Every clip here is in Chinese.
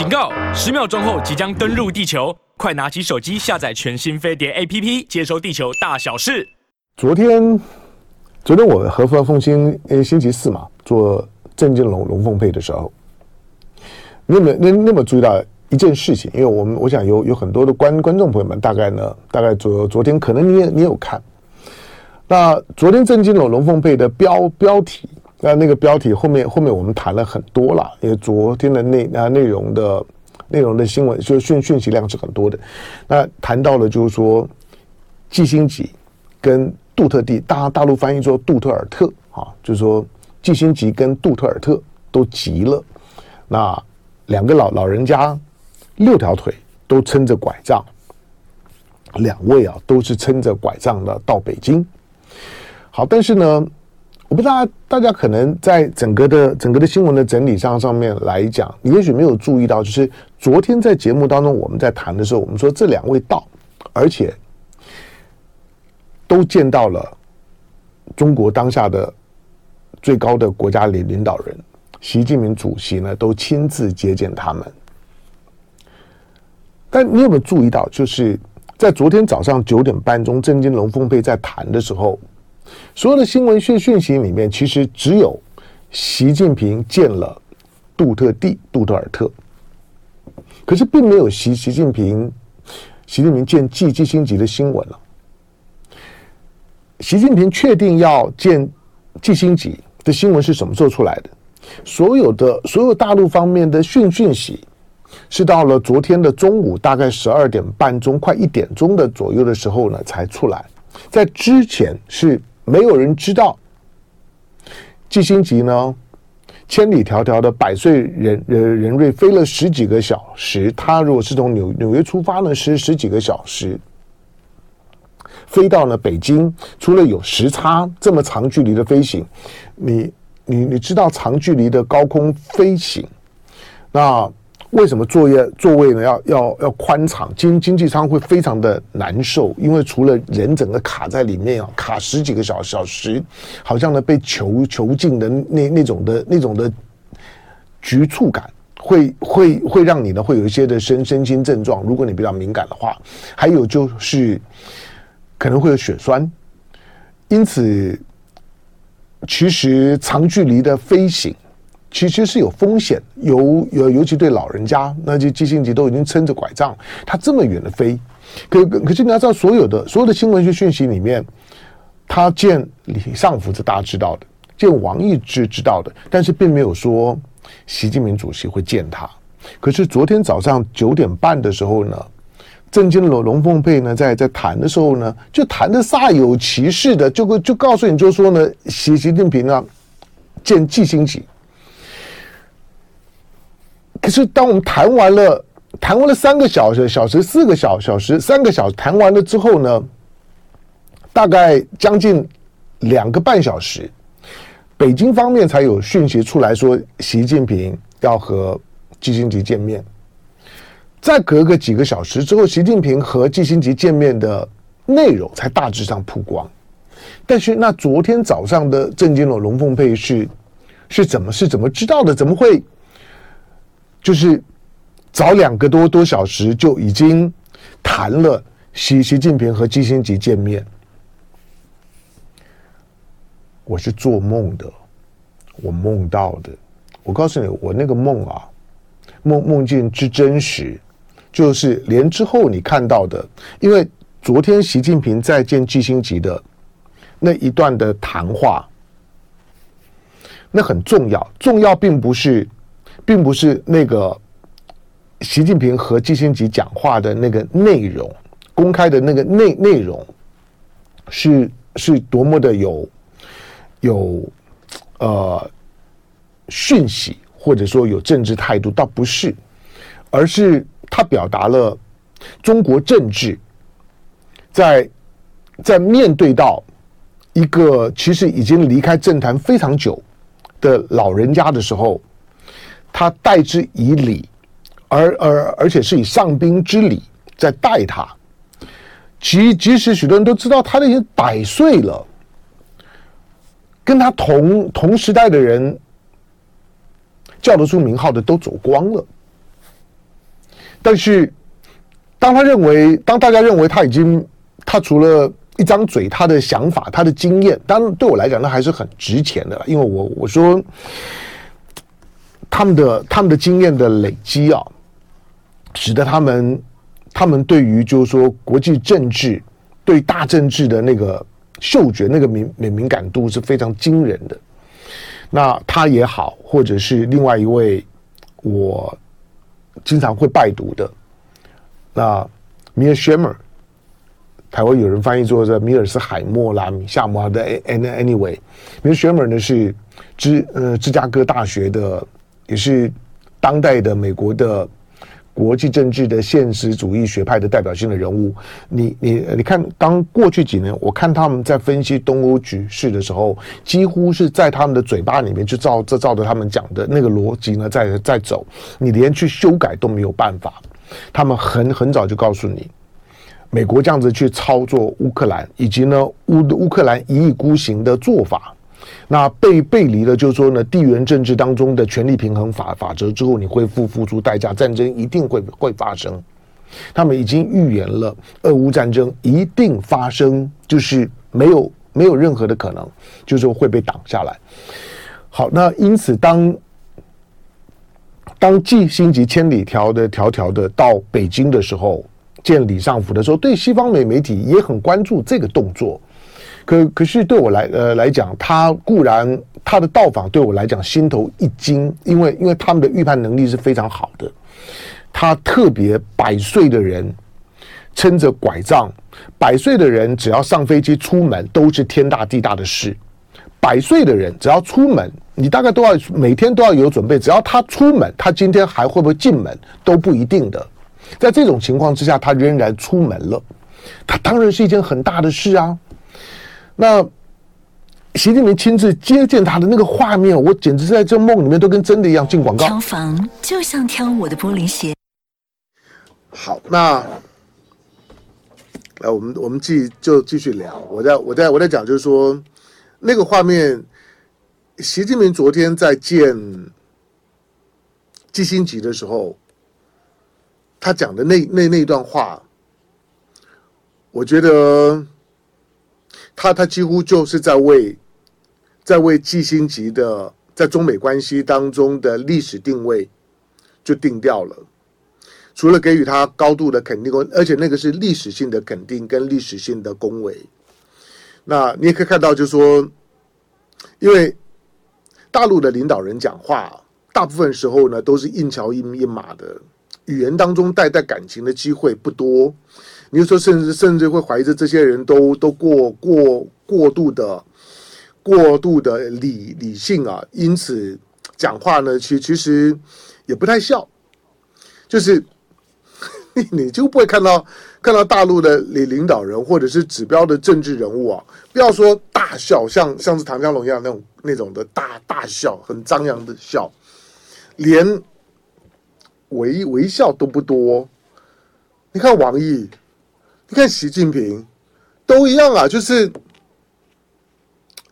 警告！十秒钟后即将登陆地球，快拿起手机下载全新飞碟 APP，接收地球大小事。昨天，昨天我和风凤星，呃，星期四嘛，做郑金龙龙凤配的时候，你有没有那那么注意到一件事情？因为我们我想有有很多的观观众朋友们，大概呢，大概昨昨天可能你也你也有看。那昨天郑金龙龙凤配的标标题。那那个标题后面后面我们谈了很多了，因为昨天的内啊内容的内容的新闻就讯讯息量是很多的。那谈到了就是说，季辛吉跟杜特地，大大陆翻译做杜特尔特啊，就是说季辛吉跟杜特尔特都急了。那两个老老人家六条腿都撑着拐杖，两位啊都是撑着拐杖的到北京。好，但是呢。我不知道大家可能在整个的整个的新闻的整理上上面来讲，你也许没有注意到，就是昨天在节目当中我们在谈的时候，我们说这两位到，而且都见到了中国当下的最高的国家领领导人习近平主席呢，都亲自接见他们。但你有没有注意到，就是在昨天早上九点半钟，郑金龙凤佩在谈的时候。所有的新闻讯讯息里面，其实只有习近平见了杜特地、杜特尔特，可是并没有习习近平、习近平见季季辛吉的新闻了。习近平确定要见季辛吉的新闻是什么时候出来的？所有的所有大陆方面的讯讯息，是到了昨天的中午，大概十二点半钟、快一点钟的左右的时候呢，才出来。在之前是。没有人知道，季星吉呢，千里迢迢的百岁人人人瑞飞了十几个小时。他如果是从纽纽约出发呢，十十几个小时，飞到了北京，除了有时差这么长距离的飞行，你你你知道长距离的高空飞行，那。为什么座位座位呢？要要要宽敞，经经济舱会非常的难受，因为除了人整个卡在里面啊，卡十几个小小时，好像呢被囚囚禁的那那种的那种的局促感，会会会让你呢会有一些的身身心症状。如果你比较敏感的话，还有就是可能会有血栓，因此其实长距离的飞行。其实是有风险，尤尤尤其对老人家，那就季辛吉都已经撑着拐杖，他这么远的飞，可可是你要知道，所有的所有的新闻讯息里面，他见李尚福是大家知道的，见王毅是知道的，但是并没有说习近平主席会见他。可是昨天早上九点半的时候呢，郑金龙龙凤配呢在在谈的时候呢，就谈的煞有其事的，就就告诉你，就说呢，习习近平啊见季辛吉。可是，当我们谈完了，谈完了三个小时、小时四个小小时、三个小时，谈完了之后呢，大概将近两个半小时，北京方面才有讯息出来说，习近平要和季辛吉见面。再隔个几个小时之后，习近平和季辛吉见面的内容才大致上曝光。但是，那昨天早上的郑金龙龙凤配是是怎么是怎么知道的？怎么会？就是早两个多多小时就已经谈了习习近平和季辛吉见面，我是做梦的，我梦到的。我告诉你，我那个梦啊，梦梦境之真实，就是连之后你看到的，因为昨天习近平在见季辛吉的那一段的谈话，那很重要，重要并不是。并不是那个习近平和季辛吉讲话的那个内容，公开的那个内内容是是多么的有有呃讯息，或者说有政治态度，倒不是，而是他表达了中国政治在在面对到一个其实已经离开政坛非常久的老人家的时候。他待之以礼，而而而且是以上宾之礼在待他。即即使许多人都知道他已经百岁了，跟他同同时代的人叫得出名号的都走光了，但是当他认为，当大家认为他已经，他除了一张嘴，他的想法，他的经验，当然对我来讲，那还是很值钱的。因为我我说他们的他们的经验的累积啊，使得他们他们对于就是说国际政治对大政治的那个嗅觉那个敏敏敏感度是非常惊人的。那他也好，或者是另外一位我经常会拜读的那米尔谢默。台湾有人翻译作这米尔斯海默啦、米夏默的。Anyway，米尔谢默呢是芝呃芝加哥大学的，也是当代的美国的国际政治的现实主义学派的代表性的人物。你你你看，当过去几年我看他们在分析东欧局势的时候，几乎是在他们的嘴巴里面就照这照着他们讲的那个逻辑呢在在走，你连去修改都没有办法。他们很很早就告诉你。美国这样子去操作乌克兰，以及呢乌乌克兰一意孤行的做法，那背背离了就是说呢地缘政治当中的权力平衡法法则之后，你会付付出代价，战争一定会会发生。他们已经预言了俄乌战争一定发生，就是没有没有任何的可能，就是说会被挡下来。好，那因此当当季辛吉千里迢的迢迢的到北京的时候。见李尚福的时候，对西方美媒体也很关注这个动作。可可是对我来呃来讲，他固然他的到访对我来讲心头一惊，因为因为他们的预判能力是非常好的。他特别百岁的人撑着拐杖，百岁的人只要上飞机出门都是天大地大的事。百岁的人只要出门，你大概都要每天都要有准备。只要他出门，他今天还会不会进门都不一定的。在这种情况之下，他仍然出门了，他当然是一件很大的事啊。那习近平亲自接见他的那个画面，我简直是在这梦里面都跟真的一样。进广告，挑房就像挑我的玻璃鞋。好，那来我们我们继就继续聊。我在我在我在讲，就是说那个画面，习近平昨天在见季辛吉的时候。他讲的那那那段话，我觉得他他几乎就是在为在为季星级的在中美关系当中的历史定位就定掉了。除了给予他高度的肯定，而且那个是历史性的肯定跟历史性的恭维。那你也可以看到，就是说，因为大陆的领导人讲话，大部分时候呢都是硬桥硬硬马的。语言当中带带感情的机会不多，你就说甚至甚至会怀疑着这些人都都过过过度的过度的理理性啊，因此讲话呢，其其实也不太笑，就是 你就不会看到看到大陆的领领导人或者是指标的政治人物啊，不要说大笑，像像是唐江龙一样那种那种的大大笑，很张扬的笑，连。微微笑都不多，你看王毅，你看习近平，都一样啊，就是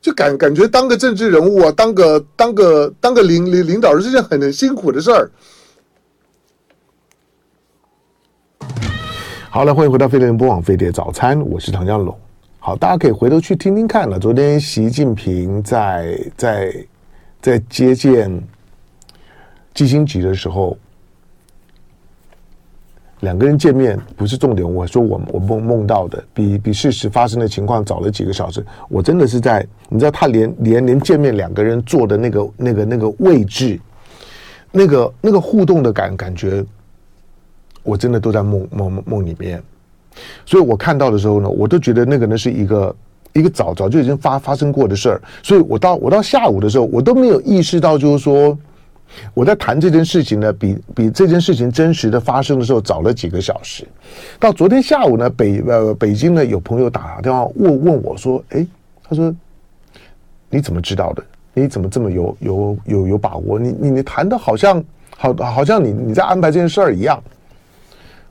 就感感觉当个政治人物啊，当个当个当个领领领导人是件很辛苦的事儿。好了，欢迎回到飞碟播网飞碟早餐，我是唐江龙。好，大家可以回头去听听看了。昨天习近平在在在接见季辛吉的时候。两个人见面不是重点，我说我我梦梦到的比比事实发生的情况早了几个小时。我真的是在，你知道，他连连连见面两个人坐的那个那个那个位置，那个那个互动的感感觉，我真的都在梦梦梦里面。所以我看到的时候呢，我都觉得那个呢是一个一个早早就已经发发生过的事儿。所以我到我到下午的时候，我都没有意识到，就是说。我在谈这件事情呢，比比这件事情真实的发生的时候早了几个小时。到昨天下午呢，北呃北京呢有朋友打电话问问我说：“哎，他说你怎么知道的？你怎么这么有有有有把握？你你你谈的好像好好像你你在安排这件事儿一样。”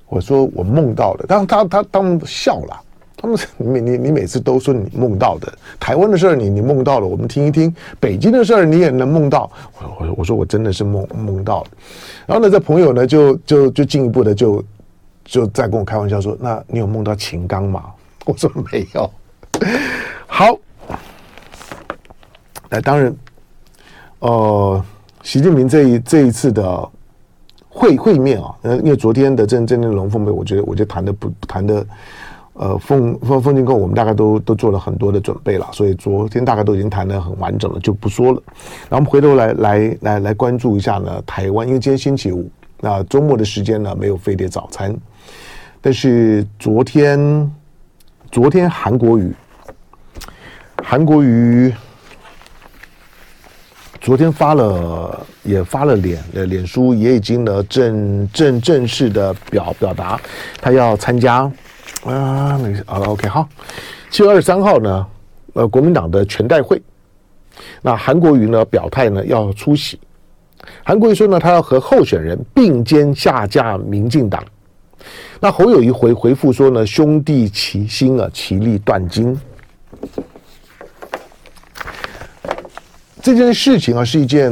我说：“我梦到了。”当他他他们笑了，他们你你你每次都说你梦到的台湾的事儿，你你梦到了，我们听一听北京的事儿，你也能梦到。我我我说我真的是梦梦到了。然后呢，这朋友呢就就就进一步的就就在跟我开玩笑说：“那你有梦到秦刚吗？”我说没有。好，那，当然，呃，习近平这一这一次的会会面啊，呃，因为昨天的这这那龙凤杯，我觉得我就谈的不谈的。呃，凤凤凤金贡，我们大概都都做了很多的准备了，所以昨天大概都已经谈得很完整了，就不说了。然后我们回头来来来来关注一下呢，台湾，因为今天星期五，那周末的时间呢没有飞碟早餐，但是昨天昨天韩国瑜，韩国瑜昨天发了也发了脸的脸书，也已经呢正正正式的表表达他要参加。啊，没事啊，OK，好。七月二十三号呢，呃，国民党的全代会，那韩国瑜呢表态呢要出席。韩国瑜说呢，他要和候选人并肩下架民进党。那侯友谊回回复说呢，兄弟齐心啊，其利断金。这件事情啊，是一件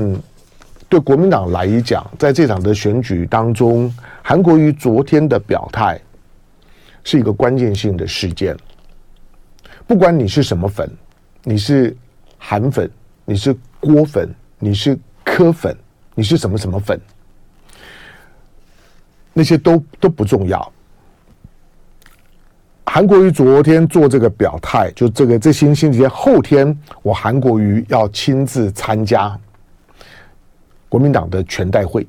对国民党来讲，在这场的选举当中，韩国瑜昨天的表态。是一个关键性的事件。不管你是什么粉，你是韩粉，你是郭粉，你是柯粉，你是什么什么粉，那些都都不重要。韩国瑜昨天做这个表态，就这个这星星期天后天，我韩国瑜要亲自参加国民党的全代会，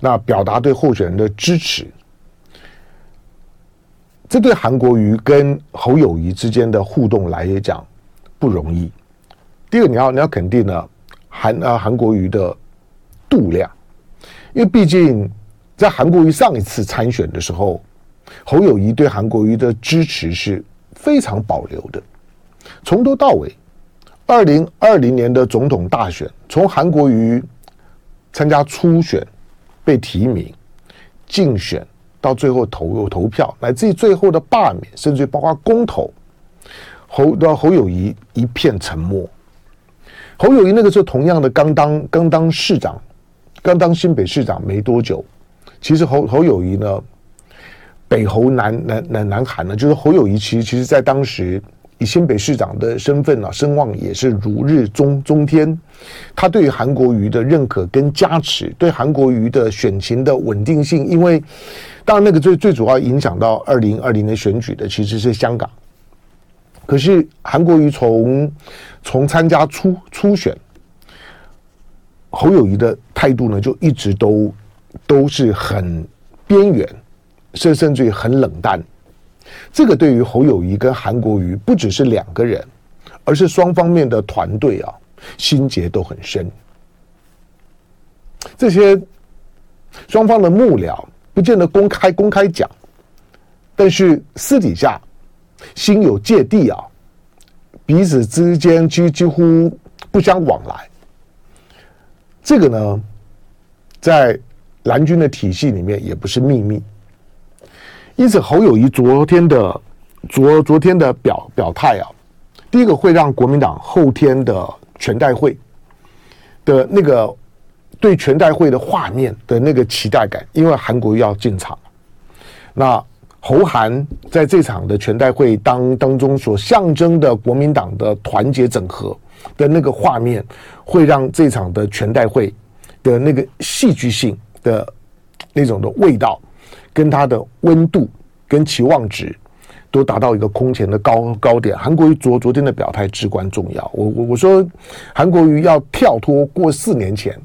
那表达对候选人的支持。这对韩国瑜跟侯友谊之间的互动来讲不容易。第二，你要你要肯定呢，韩啊韩国瑜的度量，因为毕竟在韩国瑜上一次参选的时候，侯友谊对韩国瑜的支持是非常保留的，从头到尾，二零二零年的总统大选，从韩国瑜参加初选被提名竞选。到最后投投票，乃至于最后的罢免，甚至于包括公投，侯的侯友谊一片沉默。侯友谊那个时候同样的刚当刚当市长，刚当新北市长没多久，其实侯侯友谊呢，北侯南南南南韩呢，就是侯友谊其实其实在当时。以新北市长的身份啊，声望也是如日中中天。他对于韩国瑜的认可跟加持，对韩国瑜的选情的稳定性，因为当然那个最最主要影响到二零二零年选举的其实是香港。可是韩国瑜从从参加初初选，侯友宜的态度呢，就一直都都是很边缘，甚甚至于很冷淡。这个对于侯友谊跟韩国瑜不只是两个人，而是双方面的团队啊，心结都很深。这些双方的幕僚不见得公开公开讲，但是私底下心有芥蒂啊，彼此之间几几乎不相往来。这个呢，在蓝军的体系里面也不是秘密。因此，侯友谊昨天的昨昨天的表表态啊，第一个会让国民党后天的全代会的那个对全代会的画面的那个期待感，因为韩国要进场，那侯韩在这场的全代会当当中所象征的国民党的团结整合的那个画面，会让这场的全代会的那个戏剧性的那种的味道。跟他的温度跟期望值都达到一个空前的高高点。韩国瑜昨昨天的表态至关重要。我我我说，韩国瑜要跳脱过四年前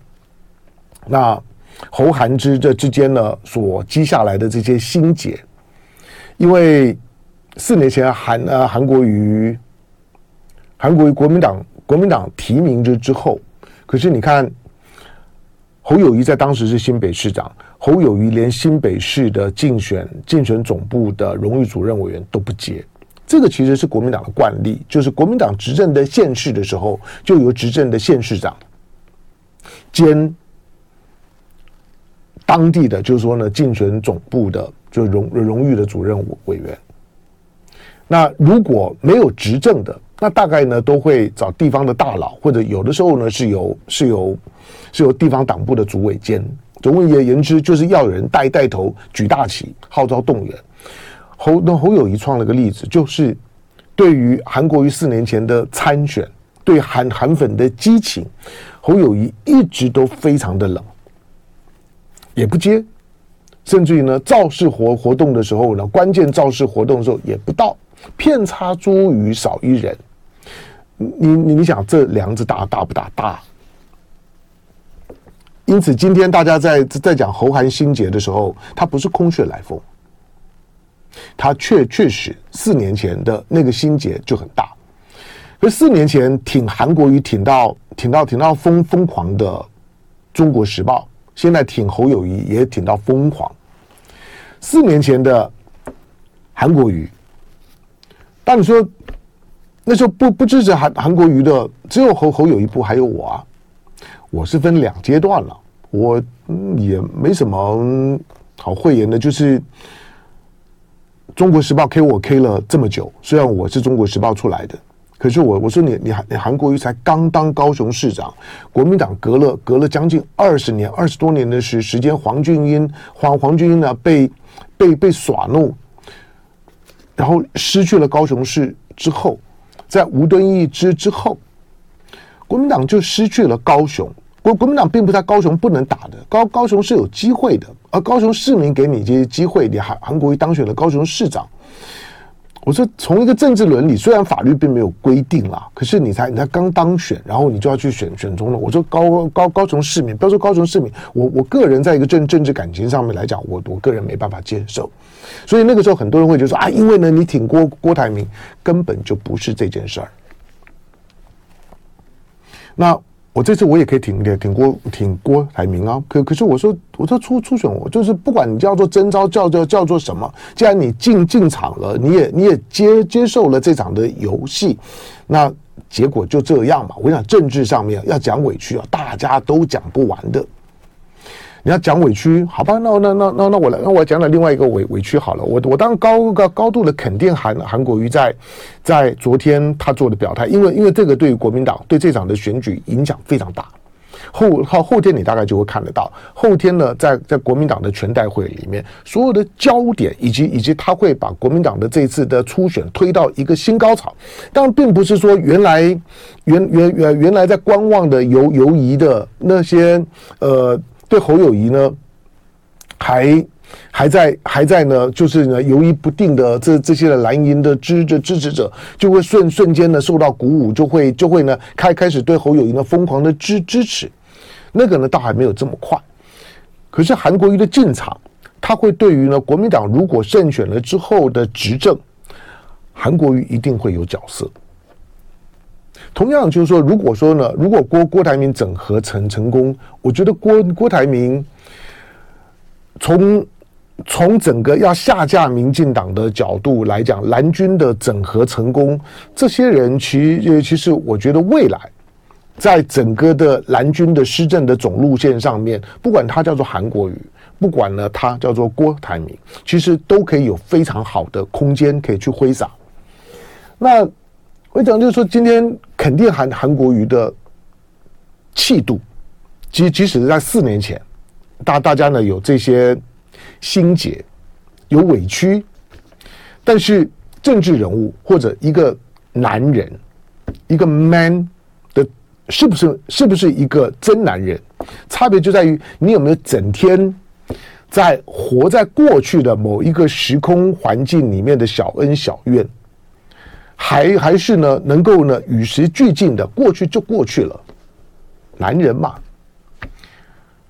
那侯韩之这之间呢所积下来的这些心结，因为四年前韩呃韩国瑜韩国瑜国民党国民党提名之之后，可是你看侯友谊在当时是新北市长。侯友谊连新北市的竞选竞选总部的荣誉主任委员都不接，这个其实是国民党的惯例，就是国民党执政的县市的时候，就由执政的县市长兼当地的，就是说呢，竞选总部的就荣荣誉的主任委员。那如果没有执政的，那大概呢都会找地方的大佬，或者有的时候呢是由是由是由地方党部的主委兼。总而言之，就是要有人带带头举大旗，号召动员。侯那侯友宜创了个例子，就是对于韩国瑜四年前的参选，对韩韩粉的激情，侯友宜一直都非常的冷，也不接，甚至于呢造势活活动的时候呢，关键造势活动的时候也不到，遍插茱萸少一人。你你你想这梁子大大不大？大。因此今天大家在在讲侯韩心结的时候，他不是空穴来风。他确确实四年前的那个心结就很大，可四年前挺韩国瑜挺到挺到挺到疯疯狂的《中国时报》，现在挺侯友谊也挺到疯狂。四年前的韩国瑜，但你说那时候不不支持韩韩国瑜的只有侯侯友一部还有我啊，我是分两阶段了，我也没什么好讳言的，就是。中国时报 K 我 K 了这么久，虽然我是中国时报出来的，可是我我说你你韩你韩国瑜才刚当高雄市长，国民党隔了隔了将近二十年二十多年的时时间，黄俊英黄黄俊英呢被被被耍弄，然后失去了高雄市之后，在吴敦义之之后，国民党就失去了高雄。国国民党并不在高雄不能打的，高高雄是有机会的，而高雄市民给你这些机会，你韩韩国瑜当选了高雄市长。我说从一个政治伦理，虽然法律并没有规定啦，可是你才你才刚当选，然后你就要去选选总统。我说高高高雄市民，不要说高雄市民，我我个人在一个政政治感情上面来讲，我我个人没办法接受。所以那个时候很多人会觉得说啊，因为呢你挺郭郭台铭，根本就不是这件事儿。那。我这次我也可以挺挺挺郭挺郭台铭啊，可可是我说我说初初选我就是不管你叫做征召叫叫叫做什么，既然你进进场了，你也你也接接受了这场的游戏，那结果就这样嘛。我想政治上面要讲委屈啊，大家都讲不完的。你要讲委屈，好吧？那那那那那我来，那我讲讲另外一个委委屈好了。我我当然高高高度的肯定韩韩国瑜在在昨天他做的表态，因为因为这个对于国民党对这场的选举影响非常大。后后后天你大概就会看得到，后天呢在在国民党的全代会里面，所有的焦点以及以及他会把国民党的这次的初选推到一个新高潮。当然，并不是说原来原原原原来在观望的游游移的那些呃。对侯友谊呢，还还在还在呢，就是呢犹豫不定的这这些的蓝营的支持支持者，就会瞬瞬间呢受到鼓舞，就会就会呢开开始对侯友谊呢疯狂的支支持，那个呢倒还没有这么快，可是韩国瑜的进场，他会对于呢国民党如果胜选了之后的执政，韩国瑜一定会有角色。同样就是说，如果说呢，如果郭郭台铭整合成成功，我觉得郭郭台铭从从整个要下架民进党的角度来讲，蓝军的整合成功，这些人其实其实我觉得未来在整个的蓝军的施政的总路线上面，不管他叫做韩国瑜，不管呢他叫做郭台铭，其实都可以有非常好的空间可以去挥洒。那。我讲就是说，今天肯定韩韩国瑜的气度，即即使是在四年前，大大家呢有这些心结，有委屈，但是政治人物或者一个男人，一个 man 的，是不是是不是一个真男人？差别就在于你有没有整天在活在过去的某一个时空环境里面的小恩小怨。还还是呢，能够呢与时俱进的，过去就过去了。男人嘛，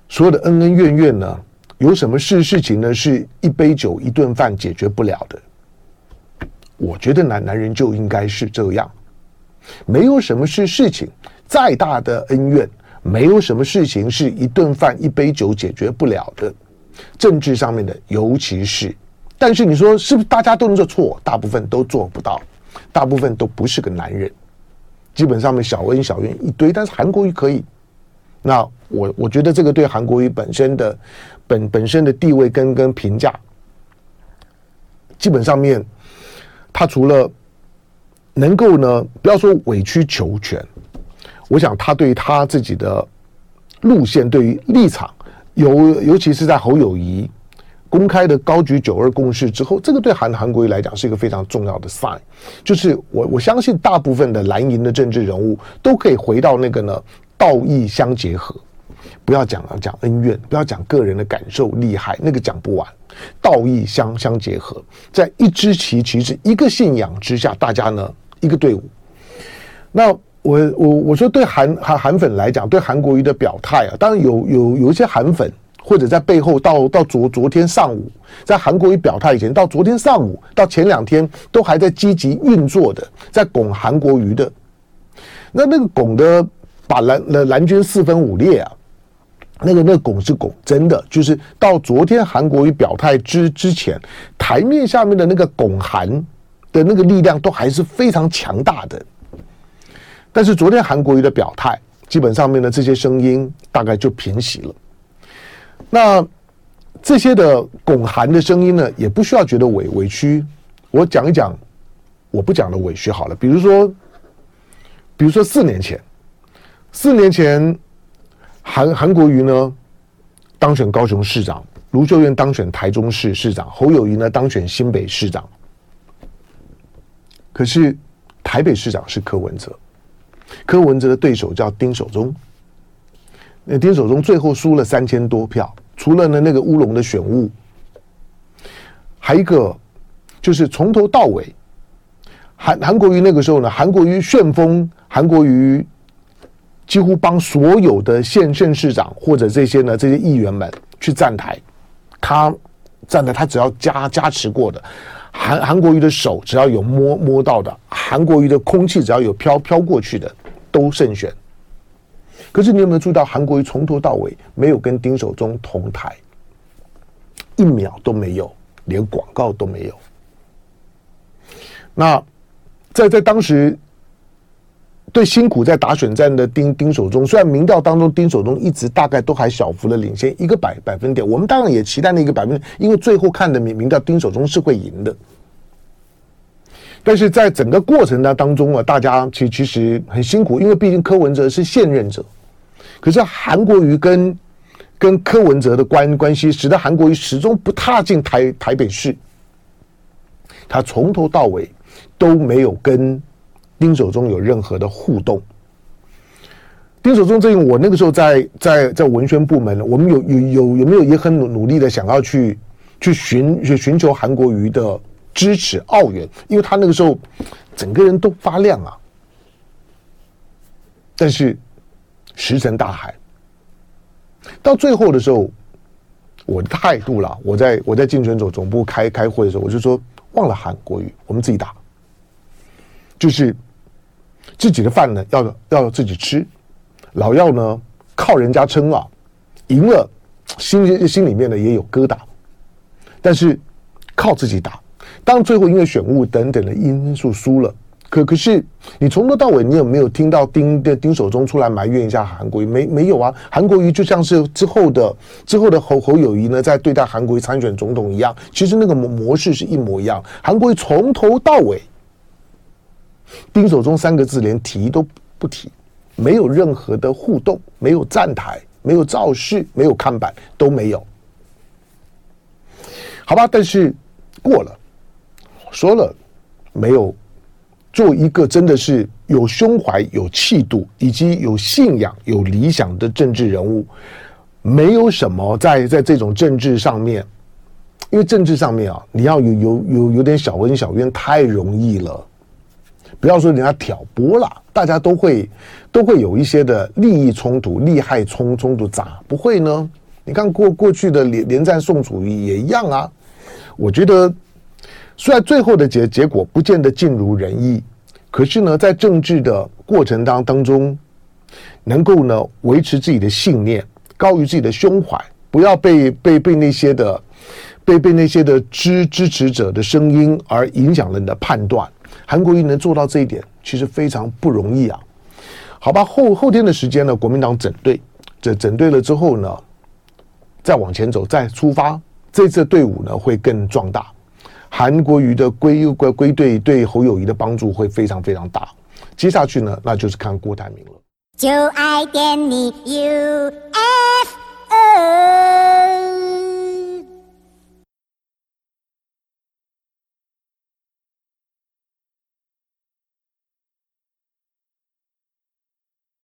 所有的恩恩怨怨呢，有什么事事情呢，是一杯酒一顿饭解决不了的？我觉得男男人就应该是这样，没有什么是事情，再大的恩怨，没有什么事情是一顿饭一杯酒解决不了的。政治上面的，尤其是，但是你说是不是大家都能做错？大部分都做不到。大部分都不是个男人，基本上面小恩小怨一堆，但是韩国瑜可以。那我我觉得这个对韩国瑜本身的本本身的地位跟跟评价，基本上面他除了能够呢，不要说委曲求全，我想他对他自己的路线、对于立场，尤尤其是在侯友宜公开的高举九二共识之后，这个对韩韩国瑜来讲是一个非常重要的 sign，就是我我相信大部分的蓝营的政治人物都可以回到那个呢，道义相结合。不要讲了，讲恩怨，不要讲个人的感受厉害，那个讲不完。道义相相结合，在一支旗旗帜一个信仰之下，大家呢一个队伍。那我我我说对韩韩韩粉来讲，对韩国瑜的表态啊，当然有有有一些韩粉或者在背后到到昨昨天上午，在韩国瑜表态以前，到昨天上午到前两天都还在积极运作的，在拱韩国瑜的。那那个拱的把蓝蓝蓝军四分五裂啊。那个那个拱是拱，真的就是到昨天韩国瑜表态之之前，台面下面的那个拱韩的那个力量都还是非常强大的。但是昨天韩国瑜的表态，基本上面的这些声音大概就平息了。那这些的拱韩的声音呢，也不需要觉得委委屈。我讲一讲，我不讲的委屈好了。比如说，比如说四年前，四年前。韩韩国瑜呢当选高雄市长，卢秀燕当选台中市市长，侯友谊呢当选新北市长。可是台北市长是柯文哲，柯文哲的对手叫丁守中。那丁守中最后输了三千多票，除了呢那个乌龙的选务，还一个就是从头到尾，韩韩国瑜那个时候呢，韩国瑜旋风，韩国瑜。几乎帮所有的县县市长或者这些呢这些议员们去站台，他站台，他只要加加持过的韩韩国瑜的手只要有摸摸到的，韩国瑜的空气只要有飘飘过去的都胜选。可是你有没有注意到韩国瑜从头到尾没有跟丁守中同台，一秒都没有，连广告都没有。那在在当时。对辛苦在打选战的丁丁守中，虽然民调当中丁守中一直大概都还小幅的领先一个百百分点，我们当然也期待那个百分点，因为最后看的民民调丁守中是会赢的。但是在整个过程的当中啊，大家其其实很辛苦，因为毕竟柯文哲是现任者，可是韩国瑜跟跟柯文哲的关关系，使得韩国瑜始终不踏进台台北市，他从头到尾都没有跟。丁守中有任何的互动？丁守中这个，我那个时候在在在文宣部门，我们有有有有没有也很努努力的想要去去寻去寻求韩国瑜的支持奥援，因为他那个时候整个人都发亮啊。但是石沉大海，到最后的时候，我的态度啦，我在我在竞选总总部开开会的时候，我就说忘了韩国语，我们自己打，就是。自己的饭呢，要要自己吃，老要呢靠人家撑啊，赢了心心里面呢也有疙瘩，但是靠自己打。当最后因为选务等等的因素输了，可可是你从头到尾你有没有听到丁的丁守中出来埋怨一下韩国瑜？没没有啊？韩国瑜就像是之后的之后的侯侯友谊呢，在对待韩国瑜参选总统一样，其实那个模模式是一模一样。韩国瑜从头到尾。丁守中三个字连提都不提，没有任何的互动，没有站台，没有造势，没有看板，都没有。好吧，但是过了，说了，没有做一个真的是有胸怀、有气度以及有信仰、有理想的政治人物，没有什么在在这种政治上面，因为政治上面啊，你要有有有有点小恩小怨太容易了。不要说人家挑拨了，大家都会都会有一些的利益冲突、利害冲冲突，咋不会呢？你看过过去的连连战宋楚瑜也一样啊。我觉得虽然最后的结结果不见得尽如人意，可是呢，在政治的过程当当中，能够呢维持自己的信念，高于自己的胸怀，不要被被被那些的被被那些的支支持者的声音而影响了你的判断。韩国瑜能做到这一点，其实非常不容易啊。好吧，后后天的时间呢，国民党整队，这整队了之后呢，再往前走，再出发，这次队伍呢会更壮大。韩国瑜的归归归队对侯友谊的帮助会非常非常大，接下去呢，那就是看郭台铭了。就爱点你 UFO。